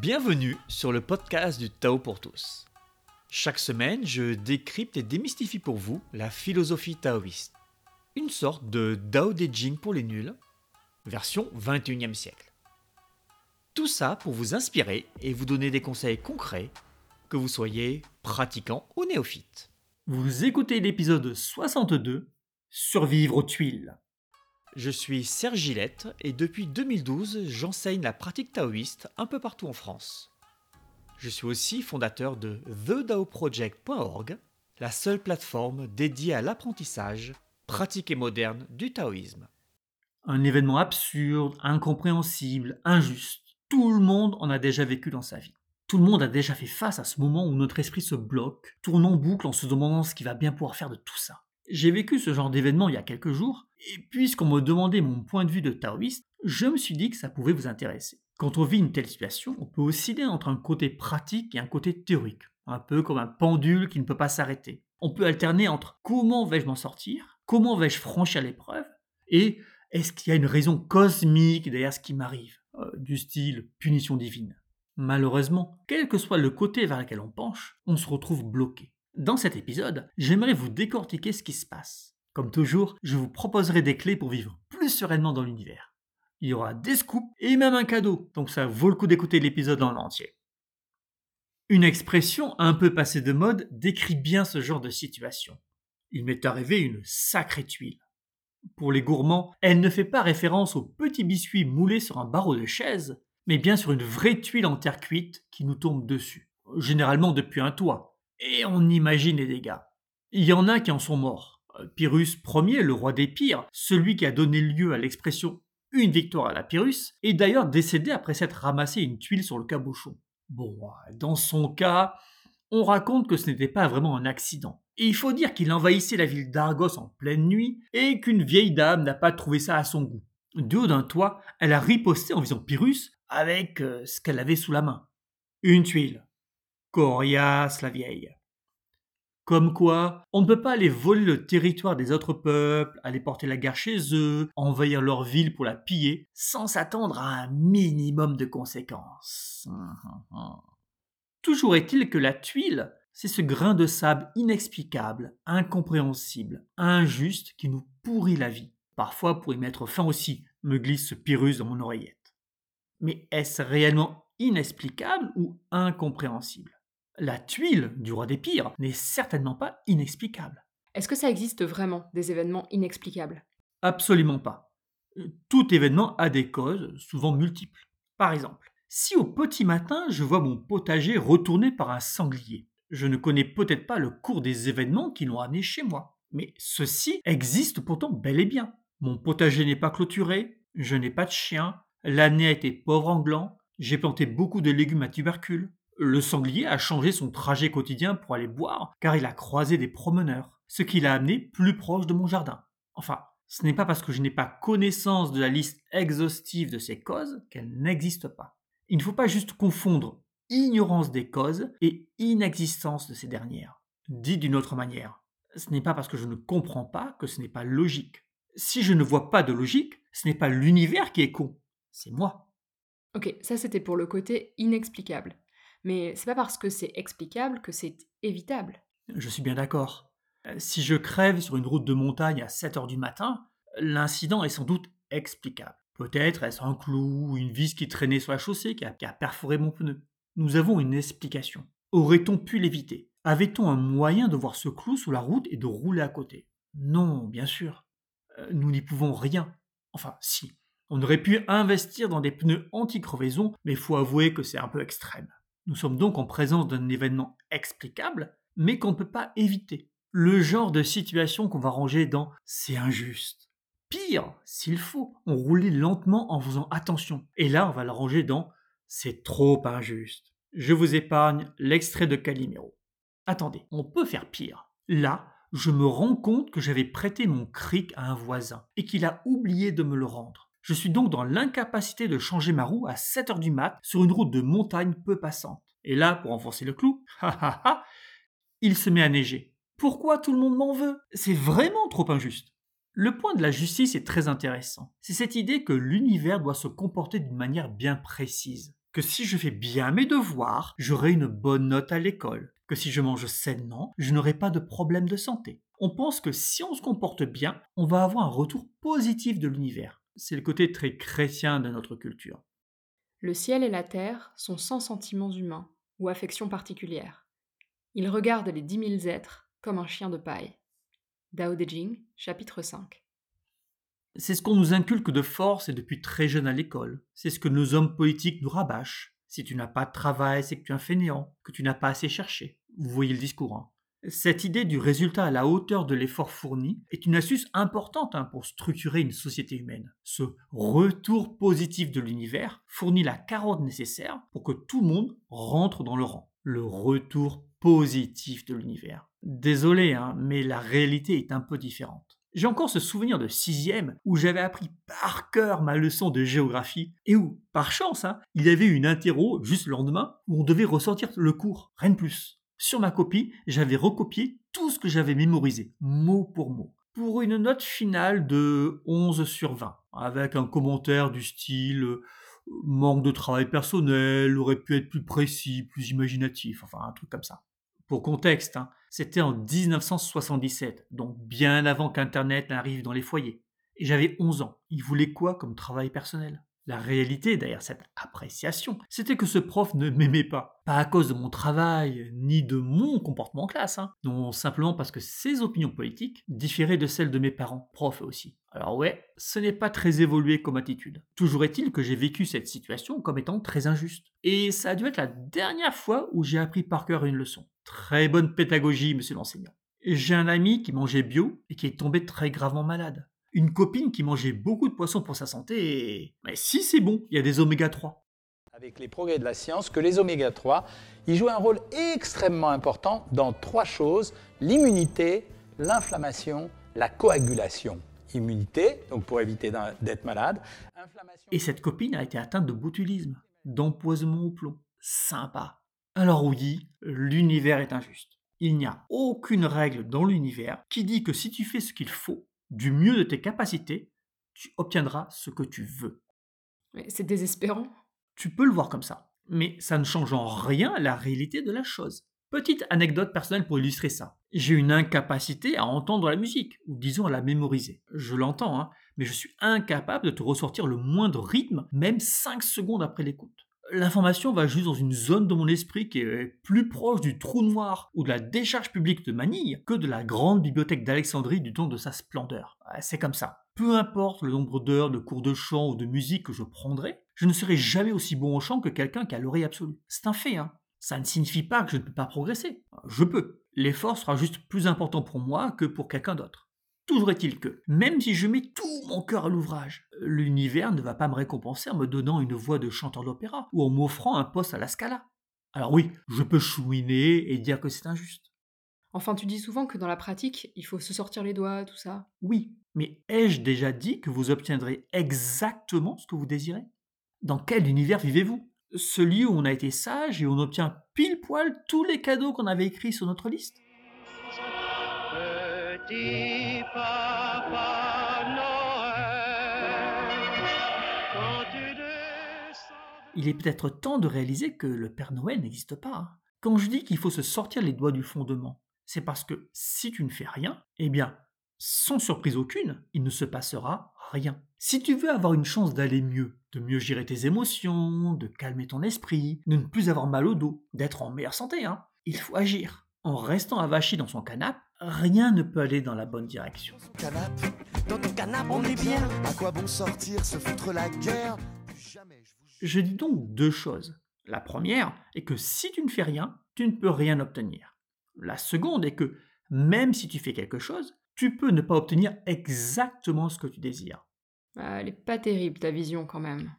Bienvenue sur le podcast du Tao pour tous. Chaque semaine, je décrypte et démystifie pour vous la philosophie taoïste. Une sorte de Dao De Jing pour les nuls, version 21e siècle. Tout ça pour vous inspirer et vous donner des conseils concrets, que vous soyez pratiquant ou néophyte. Vous écoutez l'épisode 62 Survivre aux tuiles. Je suis Serge Gillette et depuis 2012, j'enseigne la pratique taoïste un peu partout en France. Je suis aussi fondateur de TheDaoProject.org, la seule plateforme dédiée à l'apprentissage, pratique et moderne du taoïsme. Un événement absurde, incompréhensible, injuste. Tout le monde en a déjà vécu dans sa vie. Tout le monde a déjà fait face à ce moment où notre esprit se bloque, tourne en boucle en se demandant ce qu'il va bien pouvoir faire de tout ça. J'ai vécu ce genre d'événement il y a quelques jours, et puisqu'on me demandait mon point de vue de taoïste, je me suis dit que ça pouvait vous intéresser. Quand on vit une telle situation, on peut osciller entre un côté pratique et un côté théorique, un peu comme un pendule qui ne peut pas s'arrêter. On peut alterner entre comment vais-je m'en sortir, comment vais-je franchir l'épreuve, et est-ce qu'il y a une raison cosmique derrière ce qui m'arrive, euh, du style punition divine? Malheureusement, quel que soit le côté vers lequel on penche, on se retrouve bloqué. Dans cet épisode, j'aimerais vous décortiquer ce qui se passe. Comme toujours, je vous proposerai des clés pour vivre plus sereinement dans l'univers. Il y aura des scoops et même un cadeau, donc ça vaut le coup d'écouter l'épisode en entier. Une expression un peu passée de mode décrit bien ce genre de situation. Il m'est arrivé une sacrée tuile. Pour les gourmands, elle ne fait pas référence au petit biscuit moulé sur un barreau de chaise, mais bien sur une vraie tuile en terre cuite qui nous tombe dessus, généralement depuis un toit, et on imagine les dégâts. Il y en a qui en sont morts. Euh, Pyrrhus Ier, le roi des pires, celui qui a donné lieu à l'expression une victoire à la Pyrrhus, est d'ailleurs décédé après s'être ramassé une tuile sur le cabochon. Bon, dans son cas, on raconte que ce n'était pas vraiment un accident. Il faut dire qu'il envahissait la ville d'Argos en pleine nuit et qu'une vieille dame n'a pas trouvé ça à son goût. Du haut d'un toit, elle a riposté en visant Pyrrhus avec euh, ce qu'elle avait sous la main. Une tuile. Coriace la vieille. Comme quoi, on ne peut pas aller voler le territoire des autres peuples, aller porter la guerre chez eux, envahir leur ville pour la piller, sans s'attendre à un minimum de conséquences. Toujours est-il que la tuile, c'est ce grain de sable inexplicable, incompréhensible, injuste qui nous pourrit la vie. Parfois, pour y mettre fin aussi, me glisse Pyrrhus dans mon oreillette. Mais est-ce réellement inexplicable ou incompréhensible? La tuile du roi des pires n'est certainement pas inexplicable. Est-ce que ça existe vraiment, des événements inexplicables? Absolument pas. Euh, tout événement a des causes, souvent multiples. Par exemple, si au petit matin je vois mon potager retourné par un sanglier, je ne connais peut-être pas le cours des événements qui l'ont amené chez moi. Mais ceci existe pourtant bel et bien. Mon potager n'est pas clôturé, je n'ai pas de chien, l'année a été pauvre en glands, j'ai planté beaucoup de légumes à tubercules, le sanglier a changé son trajet quotidien pour aller boire, car il a croisé des promeneurs, ce qui l'a amené plus proche de mon jardin. Enfin, ce n'est pas parce que je n'ai pas connaissance de la liste exhaustive de ces causes qu'elles n'existent pas. Il ne faut pas juste confondre ignorance des causes et inexistence de ces dernières. Dit d'une autre manière, ce n'est pas parce que je ne comprends pas que ce n'est pas logique. Si je ne vois pas de logique, ce n'est pas l'univers qui est con, c'est moi. Ok, ça c'était pour le côté inexplicable. Mais c'est pas parce que c'est explicable que c'est évitable. Je suis bien d'accord. Euh, si je crève sur une route de montagne à 7 heures du matin, l'incident est sans doute explicable. Peut-être est-ce un clou ou une vis qui traînait sur la chaussée qui a, perforé mon pneu. Nous avons une explication. Aurait-on pu l'éviter? Avait-on un moyen de voir ce clou sous la route et de rouler à côté? Non, bien sûr. Euh, nous n'y pouvons rien. Enfin, si. On aurait pu investir dans des pneus anti-crevaison, mais faut avouer que c'est un peu extrême. Nous sommes donc en présence d'un événement explicable, mais qu'on ne peut pas éviter. Le genre de situation qu'on va ranger dans c'est injuste. Pire, s'il faut, on roulait lentement en faisant attention. Et là, on va le ranger dans c'est trop injuste. Je vous épargne l'extrait de Calimero. Attendez, on peut faire pire. Là, je me rends compte que j'avais prêté mon cric à un voisin et qu'il a oublié de me le rendre. Je suis donc dans l'incapacité de changer ma roue à 7 heures du mat sur une route de montagne peu passante. Et là, pour enfoncer le clou, il se met à neiger. Pourquoi tout le monde m'en veut? C'est vraiment trop injuste. Le point de la justice est très intéressant. C'est cette idée que l'univers doit se comporter d'une manière bien précise. que si je fais bien mes devoirs, j'aurai une bonne note à l'école, que si je mange sainement, je n'aurai pas de problème de santé. On pense que si on se comporte bien, on va avoir un retour positif de l'univers. C'est le côté très chrétien de notre culture. Le ciel et la terre sont sans sentiments humains ou affections particulières. Ils regardent les dix mille êtres comme un chien de paille. Dao De Jing, chapitre 5. C'est ce qu'on nous inculque de force et depuis très jeune à l'école. C'est ce que nos hommes politiques nous rabâchent. Si tu n'as pas de travail, c'est que tu es un fainéant, que tu n'as pas assez cherché. Vous voyez le discours. Hein. Cette idée du résultat à la hauteur de l'effort fourni est une astuce importante hein, pour structurer une société humaine. Ce retour positif de l'univers fournit la carotte nécessaire pour que tout le monde rentre dans le rang. Le retour positif de l'univers. Désolé, hein, mais la réalité est un peu différente. J'ai encore ce souvenir de sixième où j'avais appris par cœur ma leçon de géographie et où, par chance, hein, il y avait une interro juste le lendemain où on devait ressortir le cours, rien de plus. Sur ma copie, j'avais recopié tout ce que j'avais mémorisé, mot pour mot, pour une note finale de 11 sur 20, avec un commentaire du style euh, manque de travail personnel, aurait pu être plus précis, plus imaginatif, enfin un truc comme ça. Pour contexte, hein, c'était en 1977, donc bien avant qu'Internet n'arrive dans les foyers. Et j'avais 11 ans. Il voulait quoi comme travail personnel? La réalité derrière cette appréciation, c'était que ce prof ne m'aimait pas. Pas à cause de mon travail, ni de mon comportement en classe, hein. non, simplement parce que ses opinions politiques différaient de celles de mes parents, profs aussi. Alors ouais, ce n'est pas très évolué comme attitude. Toujours est-il que j'ai vécu cette situation comme étant très injuste. Et ça a dû être la dernière fois où j'ai appris par cœur une leçon. Très bonne pédagogie, monsieur l'enseignant. J'ai un ami qui mangeait bio et qui est tombé très gravement malade une copine qui mangeait beaucoup de poissons pour sa santé et... Mais si c'est bon, il y a des oméga 3. Avec les progrès de la science, que les oméga 3, ils jouent un rôle extrêmement important dans trois choses, l'immunité, l'inflammation, la coagulation. Immunité, donc pour éviter d'être malade. Et cette copine a été atteinte de botulisme, d'empoisonnement au plomb. Sympa. Alors oui, l'univers est injuste. Il n'y a aucune règle dans l'univers qui dit que si tu fais ce qu'il faut, du mieux de tes capacités, tu obtiendras ce que tu veux. C'est désespérant. Tu peux le voir comme ça, mais ça ne change en rien la réalité de la chose. Petite anecdote personnelle pour illustrer ça. J'ai une incapacité à entendre la musique, ou disons à la mémoriser. Je l'entends, hein, mais je suis incapable de te ressortir le moindre rythme, même 5 secondes après l'écoute l'information va juste dans une zone de mon esprit qui est plus proche du trou noir ou de la décharge publique de Manille que de la grande bibliothèque d'Alexandrie du temps de sa splendeur. C'est comme ça. Peu importe le nombre d'heures de cours de chant ou de musique que je prendrai, je ne serai jamais aussi bon au chant que quelqu'un qui a l'oreille absolue. C'est un fait, hein. Ça ne signifie pas que je ne peux pas progresser. Je peux. L'effort sera juste plus important pour moi que pour quelqu'un d'autre. Toujours est-il que, même si je mets tout mon cœur à l'ouvrage, l'univers ne va pas me récompenser en me donnant une voix de chanteur d'opéra ou en m'offrant un poste à la Scala? Alors oui, je peux chouiner et dire que c'est injuste. Enfin, tu dis souvent que dans la pratique, il faut se sortir les doigts, tout ça. Oui, mais ai-je déjà dit que vous obtiendrez exactement ce que vous désirez? Dans quel univers vivez-vous? Celui où on a été sage et où on obtient pile poil tous les cadeaux qu'on avait écrits sur notre liste? Il est peut-être temps de réaliser que le Père Noël n'existe pas. Hein. Quand je dis qu'il faut se sortir les doigts du fondement, c'est parce que si tu ne fais rien, eh bien, sans surprise aucune, il ne se passera rien. Si tu veux avoir une chance d'aller mieux, de mieux gérer tes émotions, de calmer ton esprit, de ne plus avoir mal au dos, d'être en meilleure santé, hein, il faut agir. En restant avachi dans son canapé, rien ne peut aller dans la bonne direction. Dans ton canapé, on est bien. À quoi bon sortir, se foutre la guerre Je dis donc deux choses. La première est que si tu ne fais rien, tu ne peux rien obtenir. La seconde est que même si tu fais quelque chose, tu peux ne pas obtenir exactement ce que tu désires. Ah, elle est pas terrible ta vision quand même.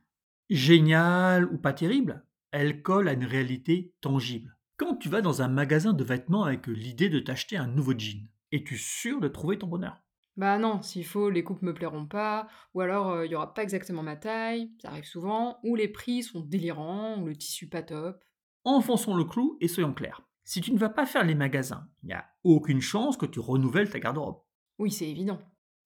Génial ou pas terrible, elle colle à une réalité tangible. Quand tu vas dans un magasin de vêtements avec l'idée de t'acheter un nouveau jean, es-tu sûr de trouver ton bonheur? Bah non, s'il faut, les coupes me plairont pas, ou alors il euh, y aura pas exactement ma taille, ça arrive souvent, ou les prix sont délirants, ou le tissu pas top. Enfonçons le clou et soyons clairs. Si tu ne vas pas faire les magasins, il n'y a aucune chance que tu renouvelles ta garde-robe. Oui, c'est évident.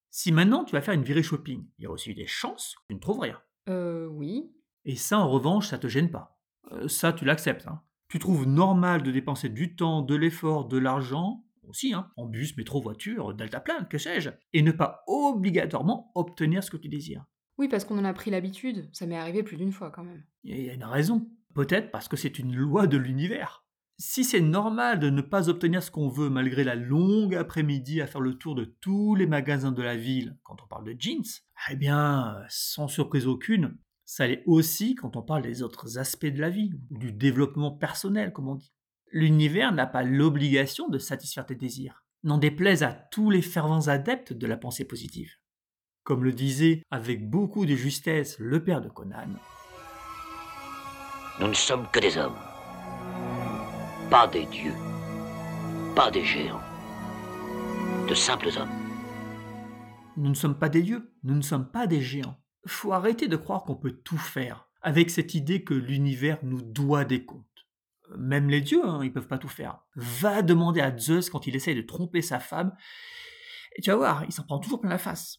Si maintenant tu vas faire une virée shopping, il y a aussi des chances que tu ne trouves rien. Euh, oui. Et ça, en revanche, ça te gêne pas. Euh, ça, tu l'acceptes. Hein. Tu trouves normal de dépenser du temps, de l'effort, de l'argent, aussi, hein, en bus, métro, voiture, deltaplane, que sais-je, et ne pas obligatoirement obtenir ce que tu désires. Oui, parce qu'on en a pris l'habitude. Ça m'est arrivé plus d'une fois quand même. Il y a une raison. Peut-être parce que c'est une loi de l'univers. Si c'est normal de ne pas obtenir ce qu'on veut malgré la longue après-midi à faire le tour de tous les magasins de la ville quand on parle de jeans, eh bien, sans surprise aucune, ça l'est aussi quand on parle des autres aspects de la vie, ou du développement personnel, comme on dit. L'univers n'a pas l'obligation de satisfaire tes désirs, n'en déplaise à tous les fervents adeptes de la pensée positive. Comme le disait avec beaucoup de justesse le père de Conan. Nous ne sommes que des hommes pas des dieux, pas des géants, de simples hommes. Nous ne sommes pas des dieux, nous ne sommes pas des géants. Faut arrêter de croire qu'on peut tout faire, avec cette idée que l'univers nous doit des comptes. Même les dieux, hein, ils peuvent pas tout faire. Va demander à Zeus quand il essaye de tromper sa femme, et tu vas voir, il s'en prend toujours plein la face.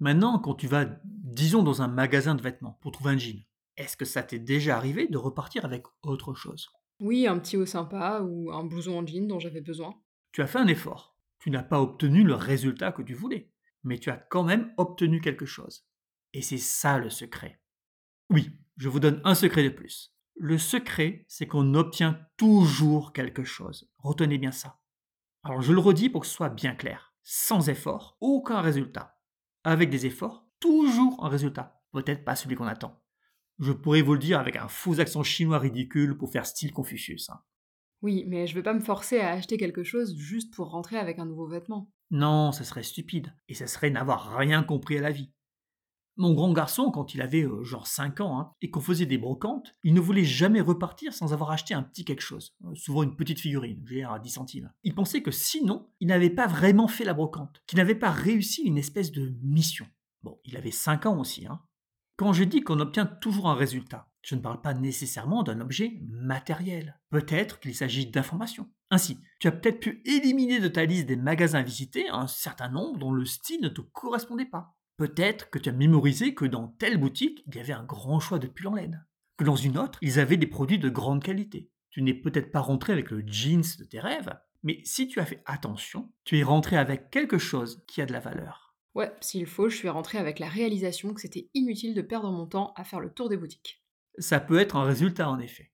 Maintenant, quand tu vas, disons, dans un magasin de vêtements pour trouver un jean, est-ce que ça t'est déjà arrivé de repartir avec autre chose? Oui, un petit haut sympa ou un blouson en jean dont j'avais besoin. Tu as fait un effort. Tu n'as pas obtenu le résultat que tu voulais, mais tu as quand même obtenu quelque chose. Et c'est ça le secret. Oui, je vous donne un secret de plus. Le secret, c'est qu'on obtient toujours quelque chose. Retenez bien ça. Alors je le redis pour que ce soit bien clair. Sans effort, aucun résultat. Avec des efforts, toujours un résultat. Peut-être pas celui qu'on attend. Je pourrais vous le dire avec un faux accent chinois ridicule pour faire style Confucius. Hein. Oui, mais je veux pas me forcer à acheter quelque chose juste pour rentrer avec un nouveau vêtement. Non, ça serait stupide, et ça serait n'avoir rien compris à la vie. Mon grand garçon, quand il avait euh, genre 5 ans, hein, et qu'on faisait des brocantes, il ne voulait jamais repartir sans avoir acheté un petit quelque chose, euh, souvent une petite figurine, j'ai à 10 centimes. Il pensait que sinon, il n'avait pas vraiment fait la brocante, qu'il n'avait pas réussi une espèce de mission. Bon, il avait 5 ans aussi, hein, quand je dis qu'on obtient toujours un résultat, je ne parle pas nécessairement d'un objet matériel. Peut-être qu'il s'agit d'informations. Ainsi, tu as peut-être pu éliminer de ta liste des magasins visités un certain nombre dont le style ne te correspondait pas. Peut-être que tu as mémorisé que dans telle boutique, il y avait un grand choix de pulls en laine. Que dans une autre, ils avaient des produits de grande qualité. Tu n'es peut-être pas rentré avec le jeans de tes rêves, mais si tu as fait attention, tu es rentré avec quelque chose qui a de la valeur. Ouais, s'il faut, je suis rentrée avec la réalisation que c'était inutile de perdre mon temps à faire le tour des boutiques. Ça peut être un résultat en effet.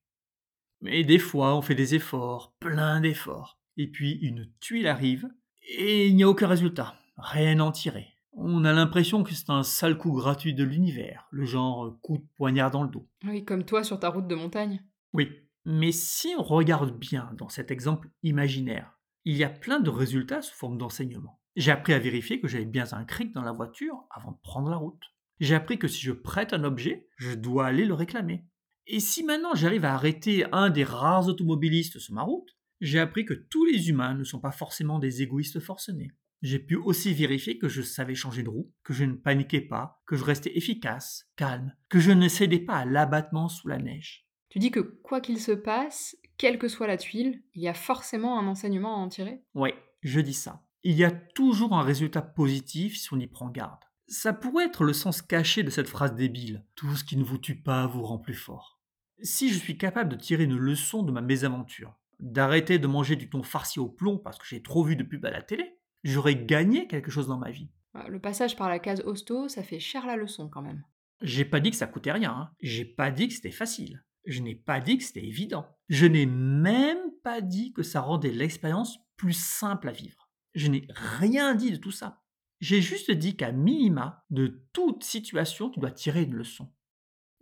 Mais des fois, on fait des efforts, plein d'efforts, et puis une tuile arrive, et il n'y a aucun résultat, rien en tirer. On a l'impression que c'est un sale coup gratuit de l'univers, le genre coup de poignard dans le dos. Oui, comme toi sur ta route de montagne. Oui, mais si on regarde bien dans cet exemple imaginaire, il y a plein de résultats sous forme d'enseignement. J'ai appris à vérifier que j'avais bien un cric dans la voiture avant de prendre la route. J'ai appris que si je prête un objet, je dois aller le réclamer. Et si maintenant j'arrive à arrêter un des rares automobilistes sur ma route, j'ai appris que tous les humains ne sont pas forcément des égoïstes forcenés. J'ai pu aussi vérifier que je savais changer de roue, que je ne paniquais pas, que je restais efficace, calme, que je ne cédais pas à l'abattement sous la neige. Tu dis que quoi qu'il se passe, quelle que soit la tuile, il y a forcément un enseignement à en tirer? Oui, je dis ça il y a toujours un résultat positif si on y prend garde. Ça pourrait être le sens caché de cette phrase débile. Tout ce qui ne vous tue pas vous rend plus fort. Si je suis capable de tirer une leçon de ma mésaventure, d'arrêter de manger du thon farci au plomb parce que j'ai trop vu de pub à la télé, j'aurais gagné quelque chose dans ma vie. Le passage par la case hosto, ça fait cher la leçon quand même. J'ai pas dit que ça coûtait rien, hein. j'ai pas dit que c'était facile, je n'ai pas dit que c'était évident, je n'ai même pas dit que ça rendait l'expérience plus simple à vivre. Je n'ai rien dit de tout ça. J'ai juste dit qu'à minima, de toute situation, tu dois tirer une leçon.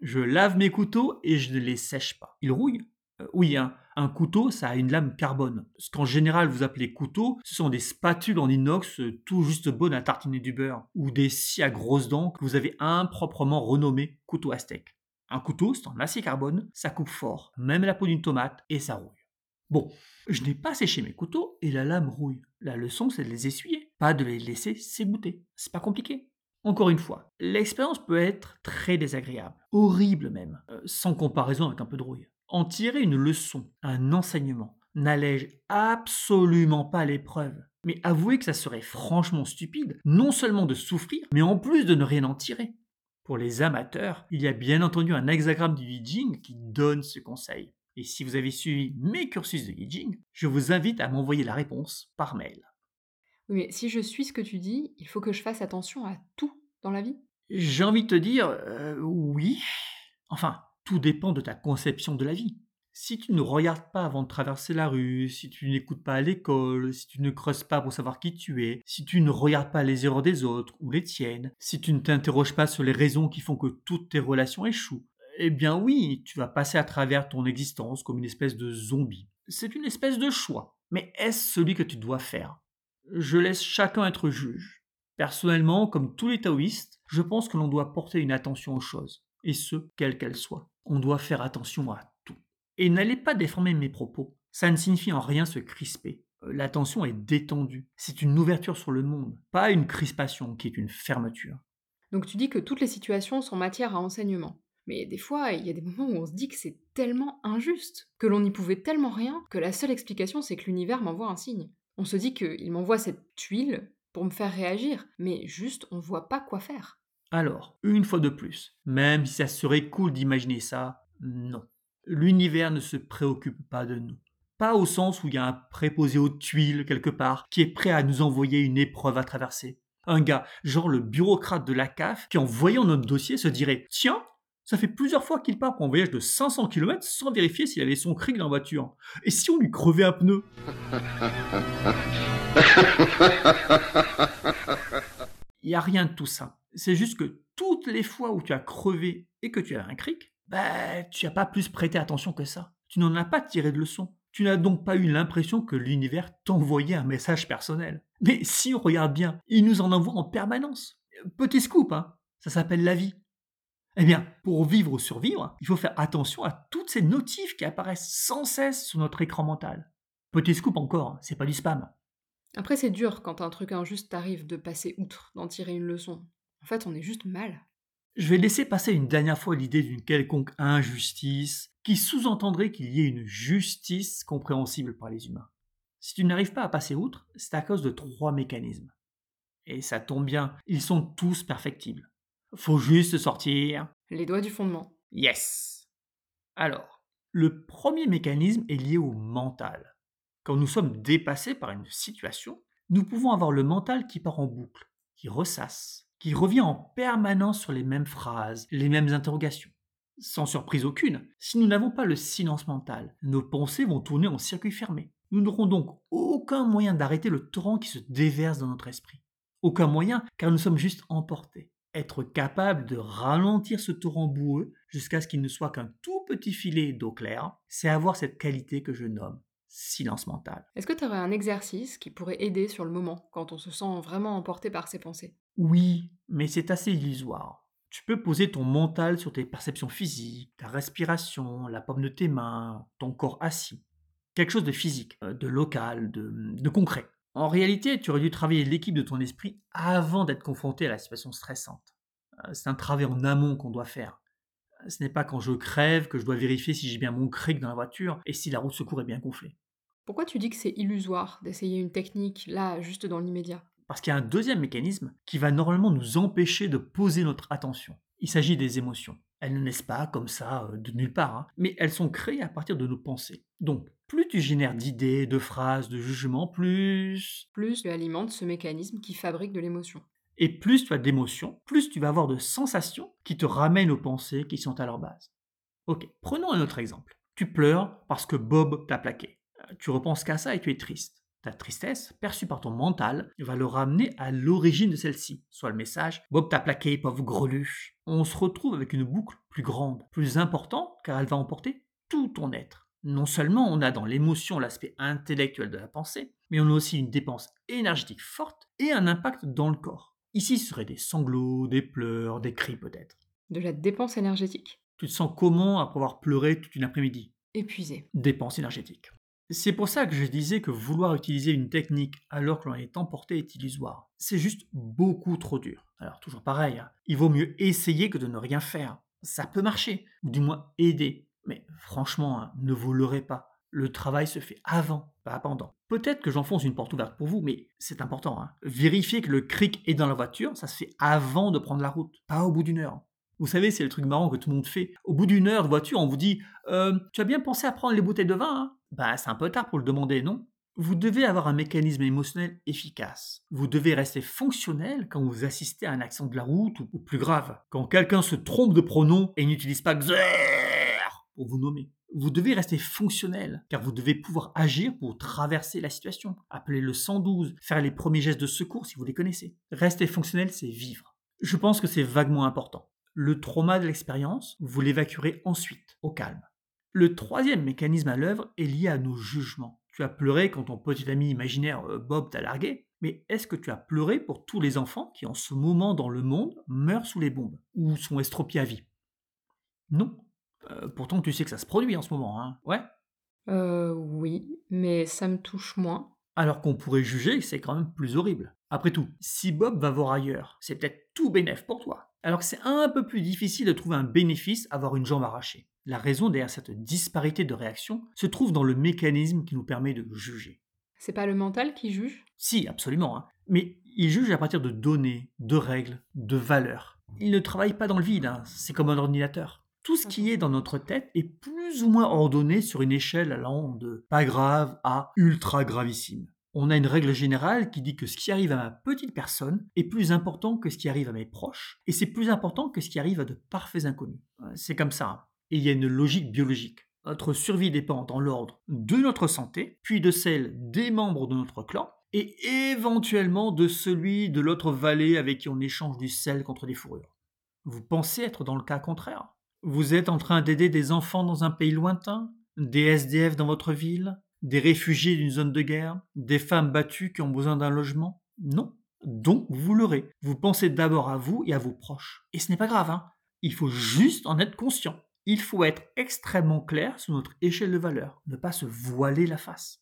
Je lave mes couteaux et je ne les sèche pas. Ils rouillent euh, Oui, hein. Un couteau, ça a une lame carbone. Ce qu'en général vous appelez couteau, ce sont des spatules en inox euh, tout juste bonnes à tartiner du beurre, ou des scies grosses dents que vous avez improprement renommés couteau steak. Un couteau, c'est en acier carbone, ça coupe fort, même la peau d'une tomate, et ça rouille. Bon, je n'ai pas séché mes couteaux et la lame rouille. La leçon, c'est de les essuyer, pas de les laisser s'égoutter. C'est pas compliqué. Encore une fois, l'expérience peut être très désagréable, horrible même, euh, sans comparaison avec un peu de rouille. En tirer une leçon, un enseignement, n'allège absolument pas l'épreuve. Mais avouez que ça serait franchement stupide, non seulement de souffrir, mais en plus de ne rien en tirer. Pour les amateurs, il y a bien entendu un hexagramme du Yijing qui donne ce conseil. Et si vous avez suivi mes cursus de Yijing, je vous invite à m'envoyer la réponse par mail. Oui, mais si je suis ce que tu dis, il faut que je fasse attention à tout dans la vie? J'ai envie de te dire euh, oui. Enfin, tout dépend de ta conception de la vie. Si tu ne regardes pas avant de traverser la rue, si tu n'écoutes pas à l'école, si tu ne creuses pas pour savoir qui tu es, si tu ne regardes pas les erreurs des autres ou les tiennes, si tu ne t'interroges pas sur les raisons qui font que toutes tes relations échouent, eh bien oui, tu vas passer à travers ton existence comme une espèce de zombie. C'est une espèce de choix. Mais est-ce celui que tu dois faire? Je laisse chacun être juge. Personnellement, comme tous les taoïstes, je pense que l'on doit porter une attention aux choses, et ce, quelles qu'elles soient. On doit faire attention à et n'allez pas déformer mes propos. Ça ne signifie en rien se crisper. Euh, l'attention est détendue. C'est une ouverture sur le monde, pas une crispation qui est une fermeture. Donc tu dis que toutes les situations sont matière à enseignement. Mais des fois, il y a des moments où on se dit que c'est tellement injuste, que l'on n'y pouvait tellement rien, que la seule explication c'est que l'univers m'envoie un signe. On se dit qu'il m'envoie cette tuile pour me faire réagir, mais juste on ne voit pas quoi faire. Alors, une fois de plus, même si ça serait cool d'imaginer ça, non l'univers ne se préoccupe pas de nous. Pas au sens où il y a un préposé aux tuiles quelque part qui est prêt à nous envoyer une épreuve à traverser. Un gars, genre le bureaucrate de la CAF, qui en voyant notre dossier se dirait Tiens, ça fait plusieurs fois qu'il part pour un voyage de 500 km sans vérifier s'il avait son cric dans la voiture. Et si on lui crevait un pneu? Il n'y a rien de tout ça. C'est juste que toutes les fois où tu as crevé et que tu as un cric, bah, tu n'as pas plus prêté attention que ça. Tu n'en as pas tiré de leçon. Tu n'as donc pas eu l'impression que l'univers t'envoyait un message personnel. Mais si on regarde bien, il nous en envoie en permanence. Petit scoop, hein ça s'appelle la vie. Eh bien, pour vivre ou survivre, il faut faire attention à toutes ces notifs qui apparaissent sans cesse sur notre écran mental. Petit scoop encore, c'est pas du spam. Après, c'est dur quand un truc injuste t'arrive de passer outre, d'en tirer une leçon. En fait, on est juste mal. Je vais laisser passer une dernière fois l'idée d'une quelconque injustice qui sous-entendrait qu'il y ait une justice compréhensible par les humains. Si tu n'arrives pas à passer outre, c'est à cause de trois mécanismes. Et ça tombe bien, ils sont tous perfectibles. Faut juste sortir. Les doigts du fondement. Yes. Alors, le premier mécanisme est lié au mental. Quand nous sommes dépassés par une situation, nous pouvons avoir le mental qui part en boucle, qui ressasse, qui revient en permanence sur les mêmes phrases, les mêmes interrogations. Sans surprise aucune, si nous n'avons pas le silence mental, nos pensées vont tourner en circuit fermé. Nous n'aurons donc aucun moyen d'arrêter le torrent qui se déverse dans notre esprit. Aucun moyen car nous sommes juste emportés. Être capable de ralentir ce torrent boueux jusqu'à ce qu'il ne soit qu'un tout petit filet d'eau claire, c'est avoir cette qualité que je nomme silence mental. Est-ce que tu aurais un exercice qui pourrait aider sur le moment, quand on se sent vraiment emporté par ses pensées? Oui, mais c'est assez illusoire. Tu peux poser ton mental sur tes perceptions physiques, ta respiration, la paume de tes mains, ton corps assis. Quelque chose de physique, euh, de local, de, concret. En réalité, tu aurais dû travailler l'équipe de ton esprit avant d'être confronté à la situation stressante. Euh, c'est un travail en amont qu'on doit faire. Ce n'est pas quand je crève que je dois vérifier si j'ai bien mon cric dans la voiture et si la route secours est bien gonflée. Pourquoi tu dis que c'est illusoire d'essayer une technique là, juste dans l'immédiat? Parce qu'il y a un deuxième mécanisme qui va normalement nous empêcher de poser notre attention. Il s'agit des émotions. Elles ne naissent pas comme ça euh, de nulle part, hein, mais elles sont créées à partir de nos pensées. Donc, plus tu génères d'idées, de phrases, de jugements, plus... Plus tu alimentes ce mécanisme qui fabrique de l'émotion. Et plus tu as d'émotions, plus tu vas avoir de sensations qui te ramènent aux pensées qui sont à leur base. Ok, prenons un autre exemple. Tu pleures parce que Bob t'a plaqué tu repenses qu'à ça et tu es triste. Ta tristesse, perçue par ton mental, va le ramener à l'origine de celle-ci, soit le message Bob t'a plaqué, pauvre greluche. On se retrouve avec une boucle plus grande, plus importante, car elle va emporter tout ton être. Non seulement on a dans l'émotion l'aspect intellectuel de la pensée, mais on a aussi une dépense énergétique forte et un impact dans le corps. Ici, ce seraient des sanglots, des pleurs, des cris peut-être. De la dépense énergétique? Tu te sens comment après avoir pleuré toute une après-midi? Épuisé. Dépense énergétique. C'est pour ça que je disais que vouloir utiliser une technique alors que l'on est emporté est illusoire. C'est juste beaucoup trop dur. Alors toujours pareil, hein. il vaut mieux essayer que de ne rien faire. Ça peut marcher, ou du moins aider. Mais franchement, hein, ne vous leurrez pas. Le travail se fait avant, pas pendant. Peut-être que j'enfonce une porte ouverte pour vous, mais c'est important. Hein. Vérifier que le cric est dans la voiture, ça se fait avant de prendre la route, pas au bout d'une heure. Vous savez, c'est le truc marrant que tout le monde fait. Au bout d'une heure de voiture, on vous dit euh, Tu as bien pensé à prendre les bouteilles de vin hein? Bah, c'est un peu tard pour le demander, non? Vous devez avoir un mécanisme émotionnel efficace. Vous devez rester fonctionnel quand vous assistez à un accident de la route ou, plus grave, quand quelqu'un se trompe de pronom et n'utilise pas Xer pour vous nommer. Vous devez rester fonctionnel, car vous devez pouvoir agir pour traverser la situation. Appeler le 112, faire les premiers gestes de secours si vous les connaissez. Rester fonctionnel, c'est vivre. Je pense que c'est vaguement important. Le trauma de l'expérience, vous l'évacuerez ensuite, au calme. Le troisième mécanisme à l'œuvre est lié à nos jugements. Tu as pleuré quand ton petit ami imaginaire euh, Bob t'a largué, mais est-ce que tu as pleuré pour tous les enfants qui en ce moment dans le monde meurent sous les bombes ou sont estropiés à vie? Non. Euh, pourtant tu sais que ça se produit en ce moment, hein Ouais Euh, oui, mais ça me touche moins. alors qu'on pourrait juger que c'est quand même plus horrible. Après tout, si Bob va voir ailleurs, c'est peut-être tout bénéf pour toi. Alors que c'est un peu plus difficile de trouver un bénéfice à avoir une jambe arrachée. La raison derrière cette disparité de réaction se trouve dans le mécanisme qui nous permet de juger. C'est pas le mental qui juge? Si, absolument, hein. mais il juge à partir de données, de règles, de valeurs. Il ne travaille pas dans le vide, hein. c'est comme un ordinateur. Tout ce qui est dans notre tête est plus ou moins ordonné sur une échelle allant de pas grave à ultra gravissime. On a une règle générale qui dit que ce qui arrive à ma petite personne est plus important que ce qui arrive à mes proches, et c'est plus important que ce qui arrive à de parfaits inconnus. C'est comme ça. Il y a une logique biologique. Notre survie dépend dans l'ordre de notre santé, puis de celle des membres de notre clan, et éventuellement de celui de l'autre vallée avec qui on échange du sel contre des fourrures. Vous pensez être dans le cas contraire? Vous êtes en train d'aider des enfants dans un pays lointain Des SDF dans votre ville Des réfugiés d'une zone de guerre Des femmes battues qui ont besoin d'un logement? Non. Donc vous l'aurez. Vous pensez d'abord à vous et à vos proches. Et ce n'est pas grave, hein Il faut juste en être conscient. Il faut être extrêmement clair sur notre échelle de valeur, ne pas se voiler la face.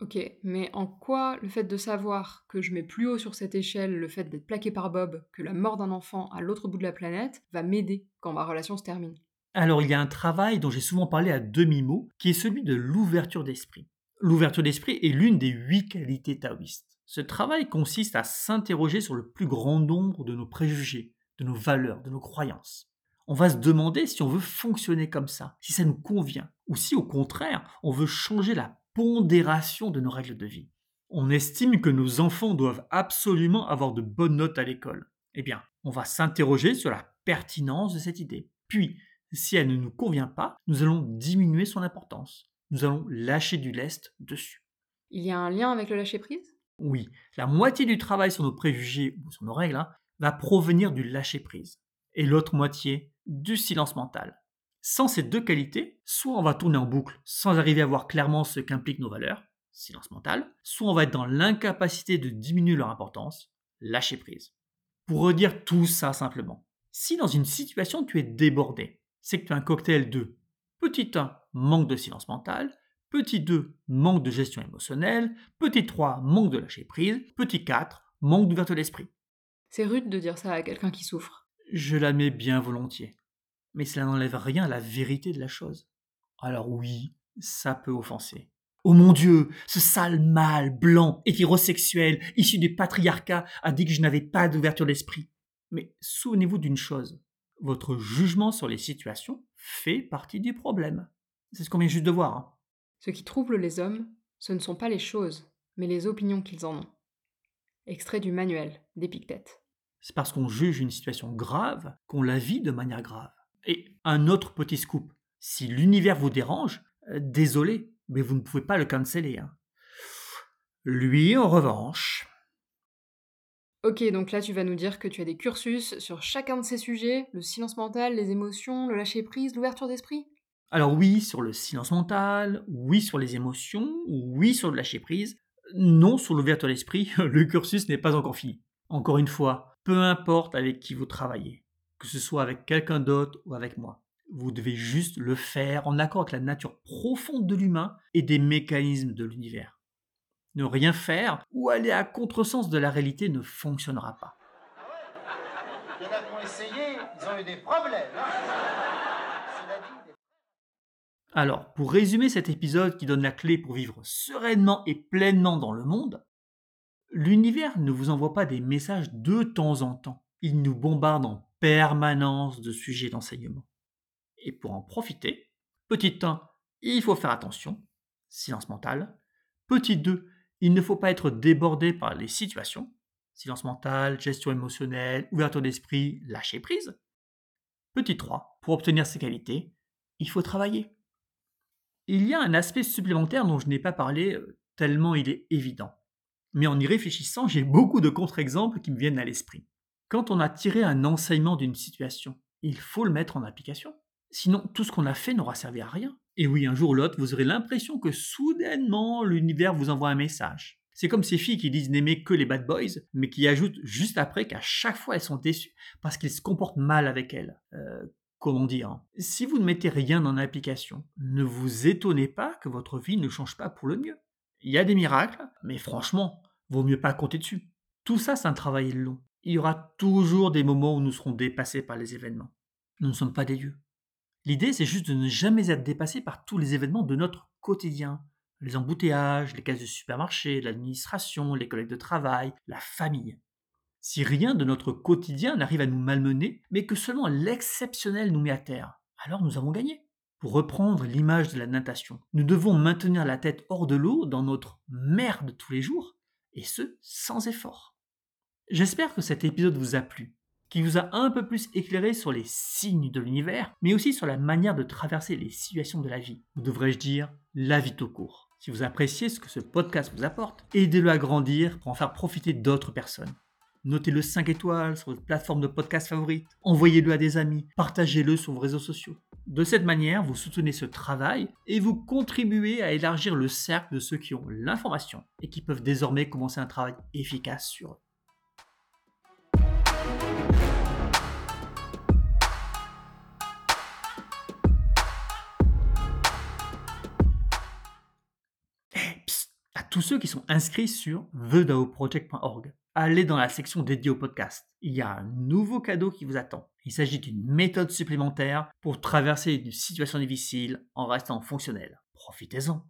Ok, mais en quoi le fait de savoir que je mets plus haut sur cette échelle le fait d'être plaqué par Bob que la mort d'un enfant à l'autre bout de la planète va m'aider quand ma relation se termine? Alors il y a un travail dont j'ai souvent parlé à demi-mot, qui est celui de l'ouverture d'esprit. L'ouverture d'esprit est l'une des huit qualités taoïstes. Ce travail consiste à s'interroger sur le plus grand nombre de nos préjugés, de nos valeurs, de nos croyances. On va se demander si on veut fonctionner comme ça, si ça nous convient, ou si au contraire on veut changer la pondération de nos règles de vie. On estime que nos enfants doivent absolument avoir de bonnes notes à l'école. Eh bien, on va s'interroger sur la pertinence de cette idée. Puis, si elle ne nous convient pas, nous allons diminuer son importance. Nous allons lâcher du lest dessus. Il y a un lien avec le lâcher-prise? Oui, la moitié du travail sur nos préjugés ou sur nos règles hein, va provenir du lâcher-prise. Et l'autre moitié, du silence mental. Sans ces deux qualités, soit on va tourner en boucle sans arriver à voir clairement ce qu'impliquent nos valeurs, silence mental, soit on va être dans l'incapacité de diminuer leur importance, lâcher prise. Pour redire tout ça simplement, si dans une situation tu es débordé, c'est que tu as un cocktail de petit 1, manque de silence mental, petit 2, manque de gestion émotionnelle, petit 3, manque de lâcher prise, petit 4, manque d'ouverture d'esprit. C'est rude de dire ça à quelqu'un qui souffre. Je l'admets bien volontiers. Mais cela n'enlève rien à la vérité de la chose. Alors oui, ça peut offenser. Oh mon Dieu, ce sale mâle blanc, hétérosexuel, issu du patriarcat, a dit que je n'avais pas d'ouverture d'esprit. Mais souvenez-vous d'une chose, votre jugement sur les situations fait partie du problème. C'est ce qu'on vient juste de voir. hein. Ce qui trouble les hommes, ce ne sont pas les choses, mais les opinions qu'ils en ont. Extrait du manuel d'Épictète. C'est parce qu'on juge une situation grave qu'on la vit de manière grave. Et un autre petit scoop, si l'univers vous dérange, euh, désolé, mais vous ne pouvez pas le canceller. hein. Lui, en revanche, Ok, donc là tu vas nous dire que tu as des cursus sur chacun de ces sujets, le silence mental, les émotions, le lâcher-prise, l'ouverture d'esprit? Alors oui sur le silence mental, oui sur les émotions, oui sur le lâcher prise, non sur l'ouverture d'esprit, le cursus n'est pas encore fini. Encore une fois, peu importe avec qui vous travaillez, que ce soit avec quelqu'un d'autre ou avec moi, vous devez juste le faire en accord avec la nature profonde de l'humain et des mécanismes de l'univers. Ne rien faire ou aller à contresens de la réalité ne fonctionnera pas. Il y en a qui ont essayé, ils ont eu des problèmes. Cela dit, des- Alors, pour résumer cet épisode qui donne la clé pour vivre sereinement et pleinement dans le monde, l'univers ne vous envoie pas des messages de temps en temps. Il nous bombarde en permanence de sujets d'enseignement. Et pour en profiter, petit 1, il faut faire attention, silence mental. Petit 2, il ne faut pas être débordé par les situations, silence mental, gestion émotionnelle, ouverture d'esprit, lâcher prise. Petit 3, pour obtenir ces qualités, il faut travailler. Il y a un aspect supplémentaire dont je n'ai pas parlé euh, tellement il est évident. Mais en y réfléchissant, j'ai beaucoup de contre-exemples qui me viennent à l'esprit. Quand on a tiré un enseignement d'une situation, il faut le mettre en application. Sinon, tout ce qu'on a fait n'aura servi à rien. Et oui, un jour ou l'autre, vous aurez l'impression que soudainement, l'univers vous envoie un message. C'est comme ces filles qui disent n'aimer que les bad boys, mais qui ajoutent juste après qu'à chaque fois elles sont déçues parce qu'ils se comportent mal avec elles. Euh, comment dire hein. Si vous ne mettez rien en application, ne vous étonnez pas que votre vie ne change pas pour le mieux. Il y a des miracles, mais franchement, vaut mieux pas compter dessus. Tout ça, c'est un travail long. Il y aura toujours des moments où nous serons dépassés par les événements. Nous ne sommes pas des dieux. L'idée, c'est juste de ne jamais être dépassé par tous les événements de notre quotidien. Les embouteillages, les cases de supermarché, l'administration, les collègues de travail, la famille. Si rien de notre quotidien n'arrive à nous malmener, mais que seulement l'exceptionnel nous met à terre, alors nous avons gagné. Pour reprendre l'image de la natation, nous devons maintenir la tête hors de l'eau dans notre mer de tous les jours, et ce, sans effort. J'espère que cet épisode vous a plu qui vous a un peu plus éclairé sur les signes de l'univers, mais aussi sur la manière de traverser les situations de la vie, ou devrais-je dire la vie tout court. Si vous appréciez ce que ce podcast vous apporte, aidez-le à grandir pour en faire profiter d'autres personnes. Notez-le 5 étoiles sur votre plateforme de podcast favorite, envoyez-le à des amis, partagez-le sur vos réseaux sociaux. De cette manière, vous soutenez ce travail et vous contribuez à élargir le cercle de ceux qui ont l'information et qui peuvent désormais commencer un travail efficace sur eux. tous ceux qui sont inscrits sur thedaoproject.org. Allez dans la section dédiée au podcast. Il y a un nouveau cadeau qui vous attend. Il s'agit d'une méthode supplémentaire pour traverser une situation difficile en restant fonctionnel. Profitez-en.